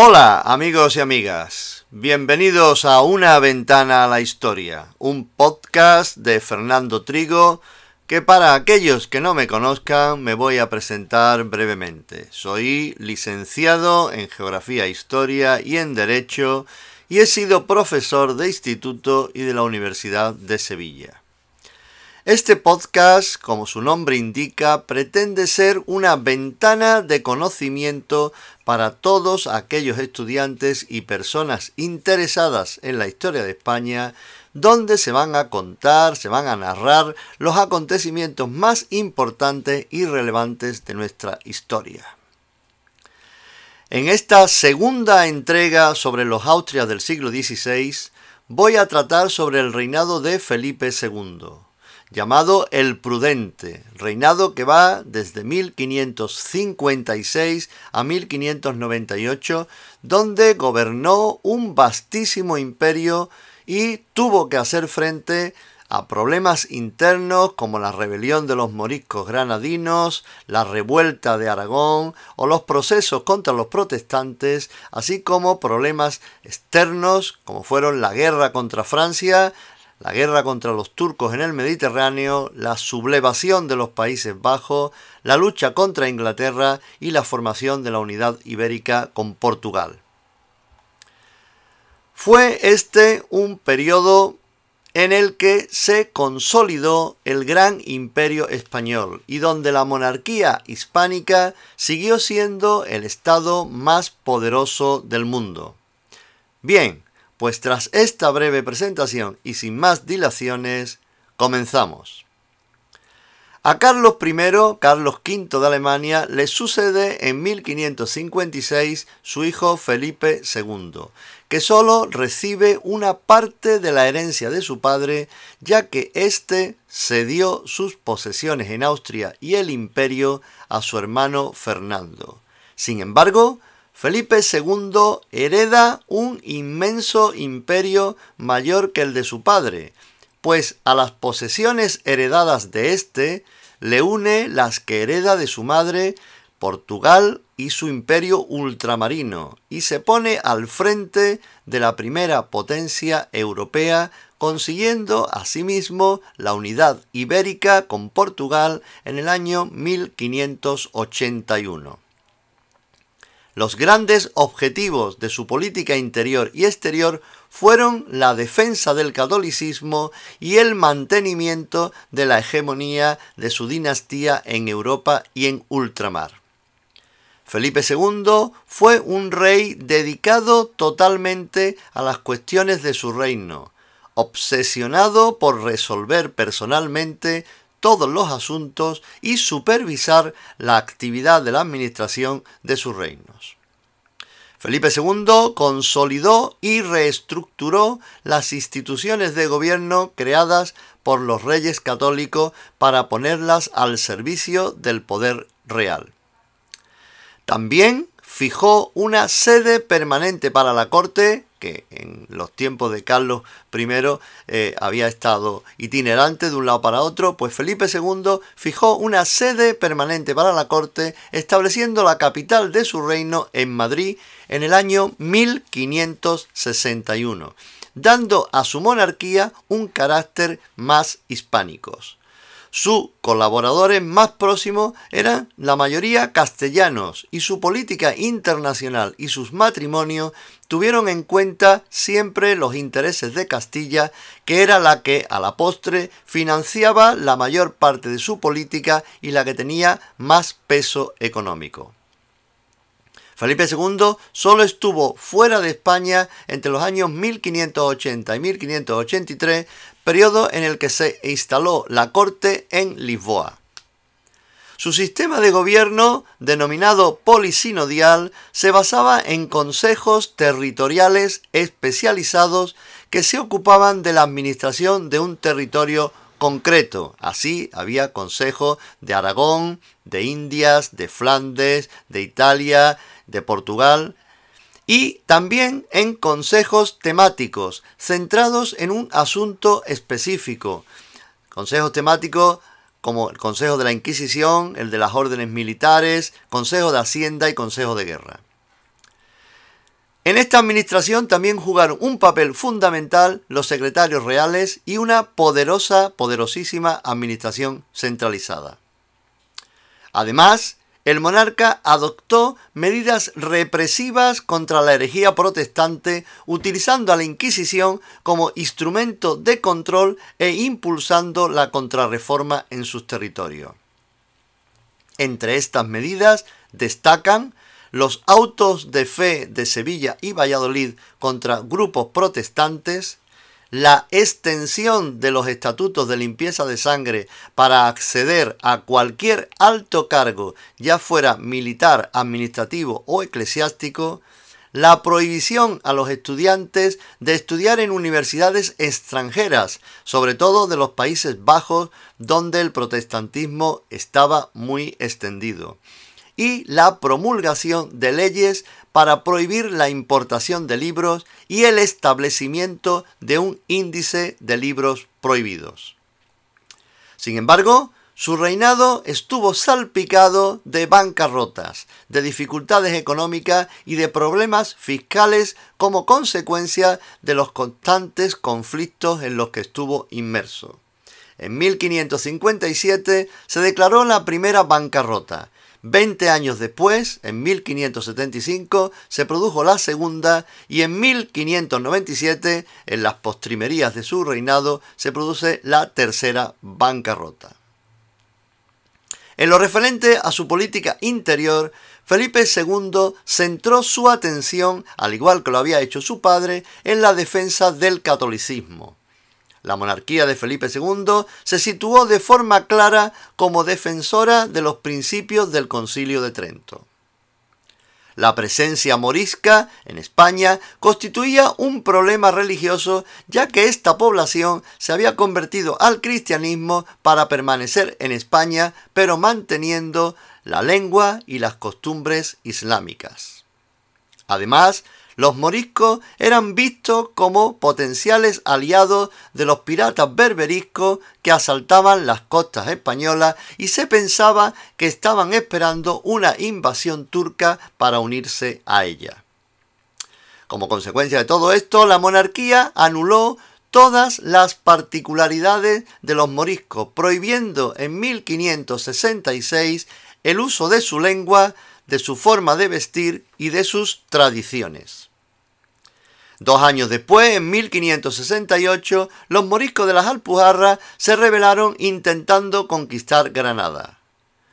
Hola amigos y amigas, bienvenidos a Una ventana a la historia, un podcast de Fernando Trigo que para aquellos que no me conozcan me voy a presentar brevemente. Soy licenciado en Geografía e Historia y en Derecho y he sido profesor de instituto y de la Universidad de Sevilla. Este podcast, como su nombre indica, pretende ser una ventana de conocimiento para todos aquellos estudiantes y personas interesadas en la historia de España donde se van a contar, se van a narrar los acontecimientos más importantes y relevantes de nuestra historia. En esta segunda entrega sobre los Austrias del siglo XVI, voy a tratar sobre el reinado de Felipe II, llamado el Prudente, reinado que va desde 1556 a 1598, donde gobernó un vastísimo imperio y tuvo que hacer frente a problemas internos como la rebelión de los moriscos granadinos, la revuelta de Aragón o los procesos contra los protestantes, así como problemas externos como fueron la guerra contra Francia, la guerra contra los turcos en el Mediterráneo, la sublevación de los Países Bajos, la lucha contra Inglaterra y la formación de la unidad ibérica con Portugal. Fue este un periodo en el que se consolidó el gran imperio español y donde la monarquía hispánica siguió siendo el estado más poderoso del mundo. Bien, pues tras esta breve presentación y sin más dilaciones, comenzamos. A Carlos I, Carlos V de Alemania, le sucede en 1556 su hijo Felipe II, que sólo recibe una parte de la herencia de su padre, ya que éste cedió sus posesiones en Austria y el imperio a su hermano Fernando. Sin embargo, Felipe II hereda un inmenso imperio mayor que el de su padre, pues a las posesiones heredadas de éste le une las que hereda de su madre Portugal y su imperio ultramarino, y se pone al frente de la primera potencia europea, consiguiendo asimismo la unidad ibérica con Portugal en el año 1581. Los grandes objetivos de su política interior y exterior fueron la defensa del catolicismo y el mantenimiento de la hegemonía de su dinastía en Europa y en ultramar. Felipe II fue un rey dedicado totalmente a las cuestiones de su reino, obsesionado por resolver personalmente todos los asuntos y supervisar la actividad de la administración de sus reinos. Felipe II consolidó y reestructuró las instituciones de gobierno creadas por los reyes católicos para ponerlas al servicio del poder real. También fijó una sede permanente para la corte que en los tiempos de Carlos I eh, había estado itinerante de un lado para otro, pues Felipe II fijó una sede permanente para la corte, estableciendo la capital de su reino en Madrid en el año 1561, dando a su monarquía un carácter más hispánico. Sus colaboradores más próximos eran la mayoría castellanos y su política internacional y sus matrimonios tuvieron en cuenta siempre los intereses de Castilla, que era la que a la postre financiaba la mayor parte de su política y la que tenía más peso económico. Felipe II solo estuvo fuera de España entre los años 1580 y 1583, periodo en el que se instaló la corte en Lisboa. Su sistema de gobierno, denominado polisinodial, se basaba en consejos territoriales especializados que se ocupaban de la administración de un territorio concreto. Así había consejo de Aragón, de Indias, de Flandes, de Italia, de Portugal, y también en consejos temáticos centrados en un asunto específico. Consejos temáticos como el Consejo de la Inquisición, el de las órdenes militares, Consejo de Hacienda y Consejo de Guerra. En esta administración también jugaron un papel fundamental los secretarios reales y una poderosa, poderosísima administración centralizada. Además, el monarca adoptó medidas represivas contra la herejía protestante, utilizando a la Inquisición como instrumento de control e impulsando la contrarreforma en sus territorios. Entre estas medidas destacan los autos de fe de Sevilla y Valladolid contra grupos protestantes, la extensión de los estatutos de limpieza de sangre para acceder a cualquier alto cargo, ya fuera militar, administrativo o eclesiástico, la prohibición a los estudiantes de estudiar en universidades extranjeras, sobre todo de los Países Bajos, donde el protestantismo estaba muy extendido y la promulgación de leyes para prohibir la importación de libros y el establecimiento de un índice de libros prohibidos. Sin embargo, su reinado estuvo salpicado de bancarrotas, de dificultades económicas y de problemas fiscales como consecuencia de los constantes conflictos en los que estuvo inmerso. En 1557 se declaró la primera bancarrota Veinte años después, en 1575, se produjo la segunda y en 1597, en las postrimerías de su reinado, se produce la tercera bancarrota. En lo referente a su política interior, Felipe II centró su atención, al igual que lo había hecho su padre, en la defensa del catolicismo. La monarquía de Felipe II se situó de forma clara como defensora de los principios del Concilio de Trento. La presencia morisca en España constituía un problema religioso ya que esta población se había convertido al cristianismo para permanecer en España pero manteniendo la lengua y las costumbres islámicas. Además, los moriscos eran vistos como potenciales aliados de los piratas berberiscos que asaltaban las costas españolas y se pensaba que estaban esperando una invasión turca para unirse a ella. Como consecuencia de todo esto, la monarquía anuló todas las particularidades de los moriscos, prohibiendo en 1566 el uso de su lengua, de su forma de vestir y de sus tradiciones. Dos años después, en 1568, los moriscos de las Alpujarras se rebelaron intentando conquistar Granada.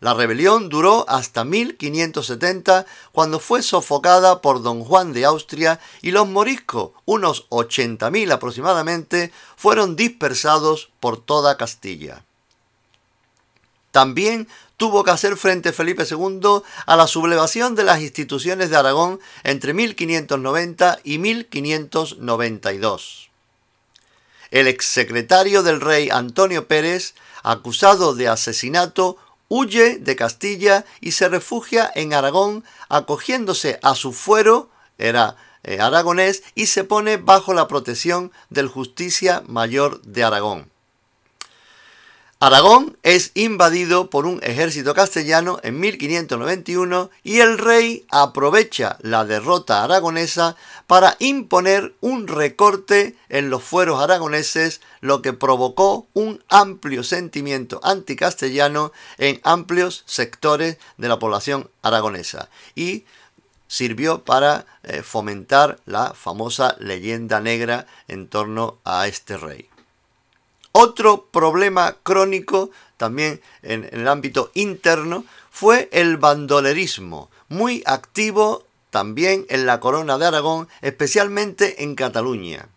La rebelión duró hasta 1570, cuando fue sofocada por don Juan de Austria y los moriscos, unos 80.000 aproximadamente, fueron dispersados por toda Castilla. También tuvo que hacer frente Felipe II a la sublevación de las instituciones de Aragón entre 1590 y 1592. El exsecretario del rey Antonio Pérez, acusado de asesinato, huye de Castilla y se refugia en Aragón, acogiéndose a su fuero, era eh, aragonés, y se pone bajo la protección del Justicia Mayor de Aragón. Aragón es invadido por un ejército castellano en 1591 y el rey aprovecha la derrota aragonesa para imponer un recorte en los fueros aragoneses, lo que provocó un amplio sentimiento anticastellano en amplios sectores de la población aragonesa y sirvió para eh, fomentar la famosa leyenda negra en torno a este rey. Otro problema crónico también en, el ámbito interno fue el bandolerismo, muy activo también en la corona de Aragón, especialmente en Cataluña.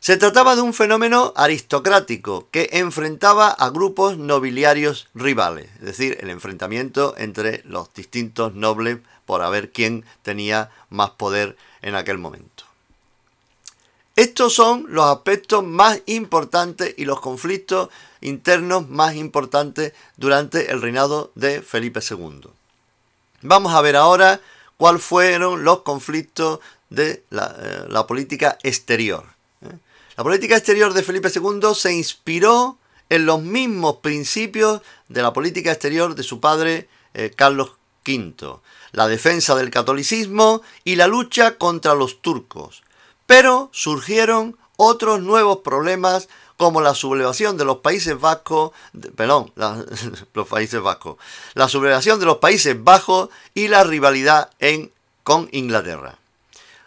Se trataba de un fenómeno aristocrático que enfrentaba a grupos nobiliarios rivales, es decir, el enfrentamiento entre los distintos nobles por a ver quién tenía más poder en aquel momento. Estos son los aspectos más importantes y los conflictos internos más importantes durante el reinado de Felipe II. Vamos a ver ahora cuáles fueron los conflictos de la, eh, política exterior. ¿eh? La política exterior de Felipe II se inspiró en los mismos principios de la política exterior de su padre eh, Carlos V, la defensa del catolicismo y la lucha contra los turcos. Pero surgieron otros nuevos problemas como la sublevación de los Países Vascos, perdón, los Países la sublevación de los Países Bajos y la rivalidad con Inglaterra.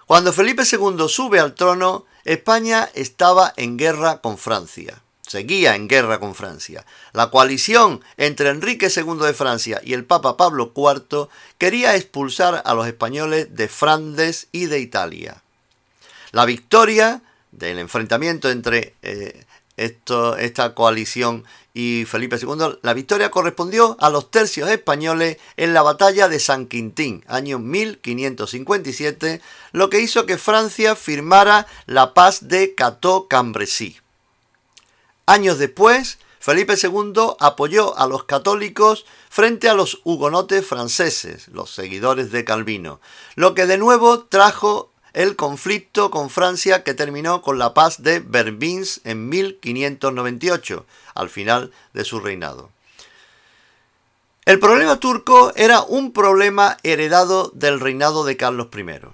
Cuando Felipe II sube al trono, España estaba en guerra con Francia. Seguía en guerra con Francia. La coalición entre Enrique II de Francia y el Papa Pablo IV quería expulsar a los españoles de Flandes y de Italia. La victoria del enfrentamiento entre eh, esta coalición y Felipe II, la victoria correspondió a los tercios españoles en la batalla de San Quintín, año 1557, lo que hizo que Francia firmara la paz de Cateau-Cambrésis. Años después, Felipe II apoyó a los católicos frente a los hugonotes franceses, los seguidores de Calvino, lo que de nuevo trajo el conflicto con Francia que terminó con la paz de Vervins en 1598, al final de su reinado. El problema turco era un problema heredado del reinado de Carlos I.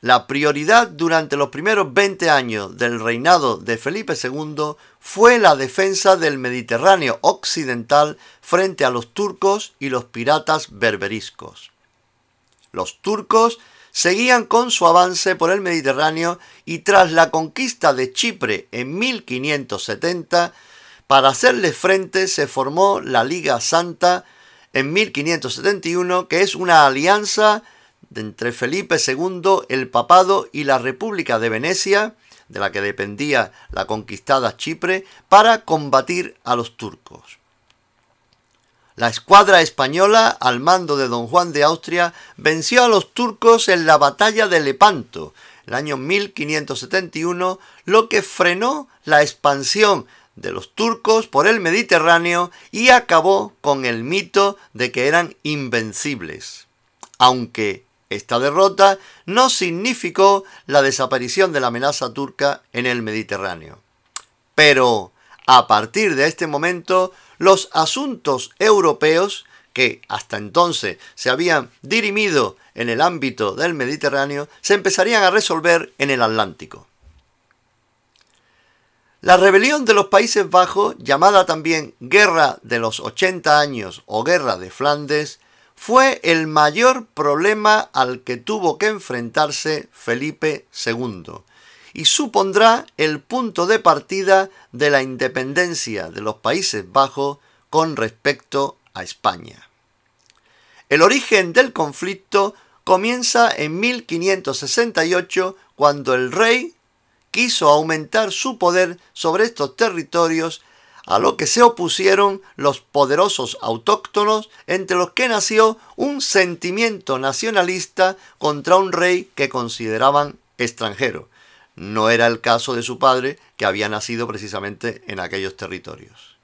La prioridad durante los primeros 20 años del reinado de Felipe II fue la defensa del Mediterráneo occidental frente a los turcos y los piratas berberiscos. Los turcos seguían con su avance por el Mediterráneo y tras la conquista de Chipre en 1570, para hacerle frente se formó la Liga Santa en 1571, que es una alianza entre Felipe II, el papado y la República de Venecia, de la que dependía la conquistada Chipre, para combatir a los turcos. La escuadra española, al mando de don Juan de Austria, venció a los turcos en la batalla de Lepanto, el año 1571, lo que frenó la expansión de los turcos por el Mediterráneo y acabó con el mito de que eran invencibles. Aunque esta derrota no significó la desaparición de la amenaza turca en el Mediterráneo. Pero a partir de este momento los asuntos europeos que hasta entonces se habían dirimido en el ámbito del Mediterráneo se empezarían a resolver en el Atlántico. La rebelión de los Países Bajos, llamada también Guerra de los 80 años o Guerra de Flandes, fue el mayor problema al que tuvo que enfrentarse Felipe II y supondrá el punto de partida de la independencia de los Países Bajos con respecto a España. El origen del conflicto comienza en 1568 cuando el rey quiso aumentar su poder sobre estos territorios a lo que se opusieron los poderosos autóctonos entre los que nació un sentimiento nacionalista contra un rey que consideraban extranjero, no era el caso de su padre, que había nacido precisamente en aquellos territorios.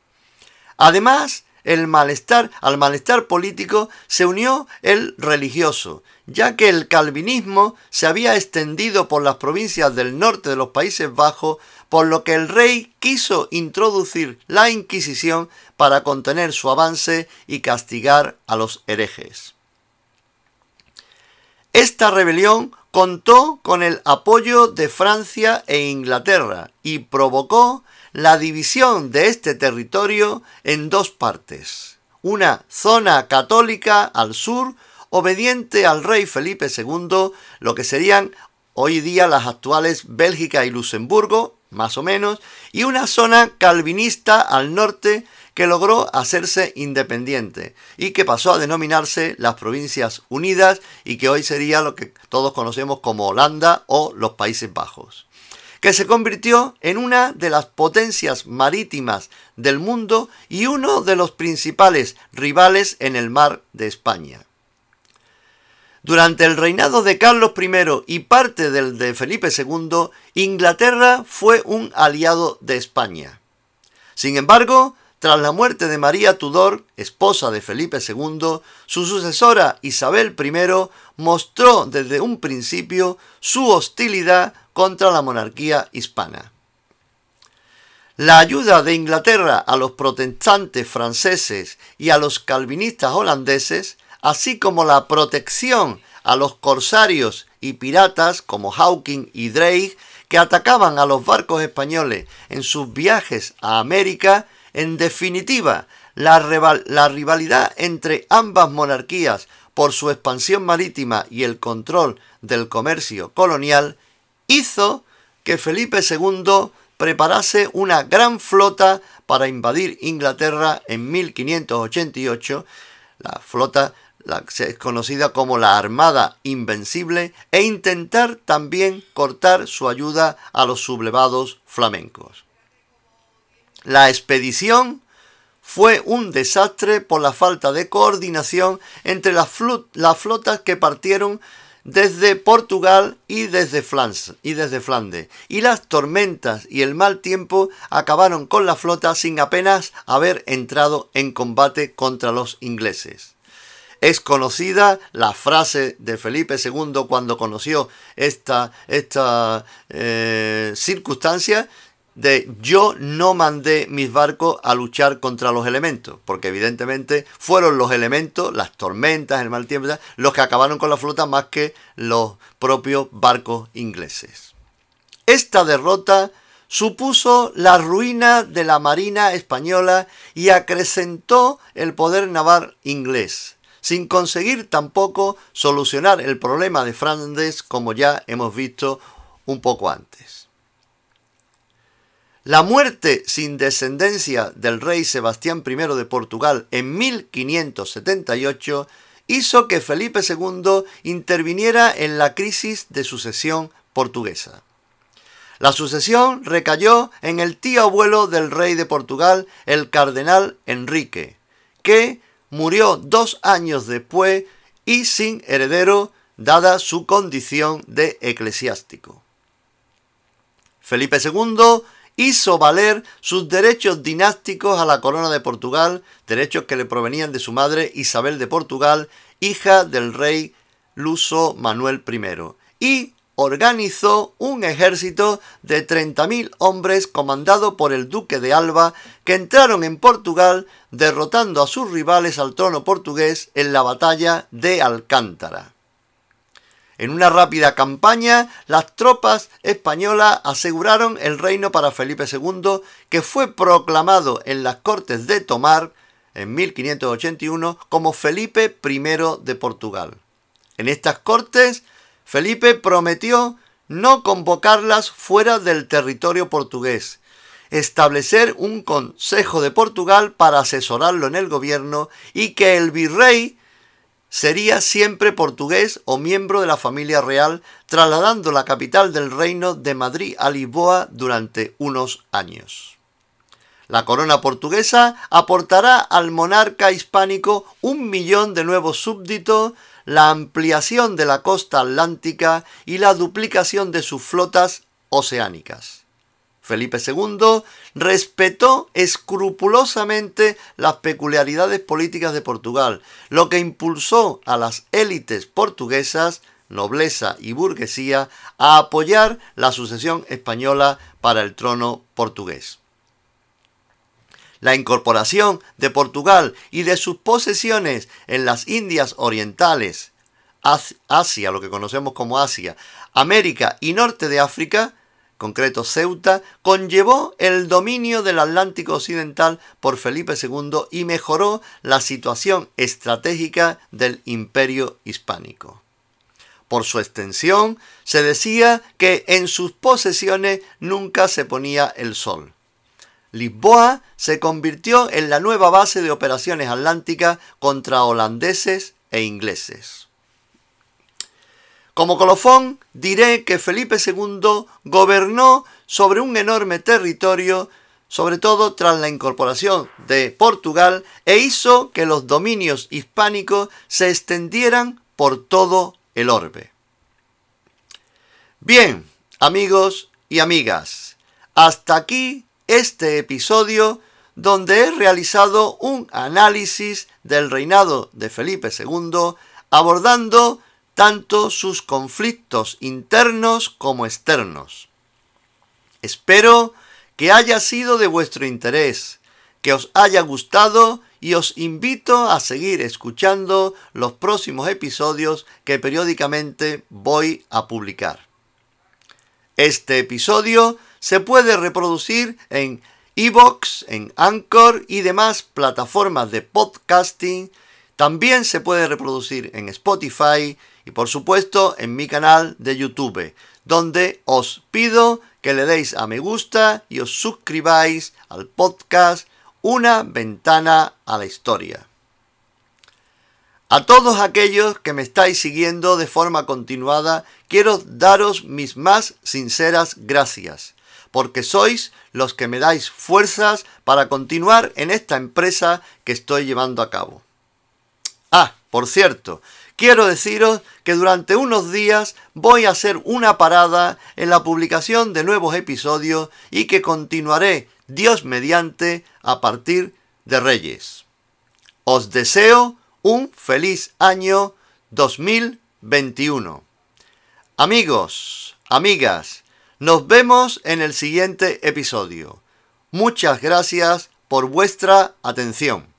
Además, el malestar, al malestar político se unió el religioso, ya que el calvinismo se había extendido por las provincias del norte de los Países Bajos, por lo que el rey quiso introducir la Inquisición para contener su avance y castigar a los herejes. Esta rebelión contó con el apoyo de Francia e Inglaterra y provocó la división de este territorio en dos partes. Una zona católica al sur, obediente al rey Felipe II, lo que serían hoy día las actuales Bélgica y Luxemburgo, más o menos, y una zona calvinista al norte, que logró hacerse independiente y que pasó a denominarse las Provincias Unidas y que hoy sería lo que todos conocemos como Holanda o los Países Bajos que se convirtió en una de las potencias marítimas del mundo y uno de los principales rivales en el mar de España. Durante el reinado de Carlos I y parte del de Felipe II, Inglaterra fue un aliado de España. Sin embargo, tras la muerte de María Tudor, esposa de Felipe II, su sucesora Isabel I mostró desde un principio su hostilidad contra la monarquía hispana. La ayuda de Inglaterra a los protestantes franceses y a los calvinistas holandeses, así como la protección a los corsarios y piratas como Hawking y Drake que atacaban a los barcos españoles en sus viajes a América, en definitiva, la, la rivalidad entre ambas monarquías por su expansión marítima y el control del comercio colonial, hizo que Felipe II preparase una gran flota para invadir Inglaterra en 1588. La flota es conocida como la Armada Invencible e intentar también cortar su ayuda a los sublevados flamencos. La expedición fue un desastre por la falta de coordinación entre las, flotas que partieron desde Portugal y desde, y desde Flandes. Y las tormentas y el mal tiempo acabaron con la flota sin apenas haber entrado en combate contra los ingleses. Es conocida la frase de Felipe II cuando conoció esta, esta eh, circunstancia de yo no mandé mis barcos a luchar contra los elementos, porque evidentemente fueron los elementos, las tormentas, el mal tiempo, los que acabaron con la flota más que los propios barcos ingleses. Esta derrota supuso la ruina de la Marina española y acrecentó el poder naval inglés sin conseguir tampoco solucionar el problema de Flandes como ya hemos visto un poco antes. La muerte sin descendencia del rey Sebastián I de Portugal en 1578 hizo que Felipe II interviniera en la crisis de sucesión portuguesa. La sucesión recayó en el tío abuelo del rey de Portugal, el cardenal Enrique, que murió dos años después y sin heredero, dada su condición de eclesiástico. Felipe II hizo valer sus derechos dinásticos a la corona de Portugal, derechos que le provenían de su madre Isabel de Portugal, hija del rey luso Manuel I, y organizó un ejército de 30.000 hombres comandado por el duque de Alba que entraron en Portugal derrotando a sus rivales al trono portugués en la batalla de Alcántara. En una rápida campaña, las tropas españolas aseguraron el reino para Felipe II, que fue proclamado en las Cortes de Tomar en 1581 como Felipe I de Portugal. En estas Cortes Felipe prometió no convocarlas fuera del territorio portugués, establecer un Consejo de Portugal para asesorarlo en el gobierno y que el virrey sería siempre portugués o miembro de la familia real, trasladando la capital del reino de Madrid a Lisboa durante unos años. La corona portuguesa aportará al monarca hispánico un millón de nuevos súbditos, la ampliación de la costa atlántica y la duplicación de sus flotas oceánicas. Felipe II respetó escrupulosamente las peculiaridades políticas de Portugal, lo que impulsó a las élites portuguesas, nobleza y burguesía, a apoyar la sucesión española para el trono portugués. La incorporación de Portugal y de sus posesiones en las Indias Orientales, Asia, lo que conocemos como Asia, América y norte de África, concreto Ceuta, conllevó el dominio del Atlántico Occidental por Felipe II y mejoró la situación estratégica del imperio hispánico. Por su extensión, se decía que en sus posesiones nunca se ponía el sol. Lisboa se convirtió en la nueva base de operaciones atlánticas contra holandeses e ingleses. Como colofón, diré que Felipe II gobernó sobre un enorme territorio, sobre todo tras la incorporación de Portugal, e hizo que los dominios hispánicos se extendieran por todo el orbe. Bien, amigos y amigas, hasta aquí este episodio donde he realizado un análisis del reinado de Felipe II abordando tanto sus conflictos internos como externos. Espero que haya sido de vuestro interés, que os haya gustado y os invito a seguir escuchando los próximos episodios que periódicamente voy a publicar. Este episodio se puede reproducir en Evox, en Anchor y demás plataformas de podcasting. También se puede reproducir en Spotify y por supuesto en mi canal de YouTube, donde os pido que le deis a me gusta y os suscribáis al podcast Una ventana a la historia. A todos aquellos que me estáis siguiendo de forma continuada, quiero daros mis más sinceras gracias porque sois los que me dais fuerzas para continuar en esta empresa que estoy llevando a cabo. Ah, por cierto, quiero deciros que durante unos días voy a hacer una parada en la publicación de nuevos episodios y que continuaré, Dios mediante, a partir de Reyes. Os deseo un feliz año 2021. Amigos, amigas, nos vemos en el siguiente episodio. Muchas gracias por vuestra atención.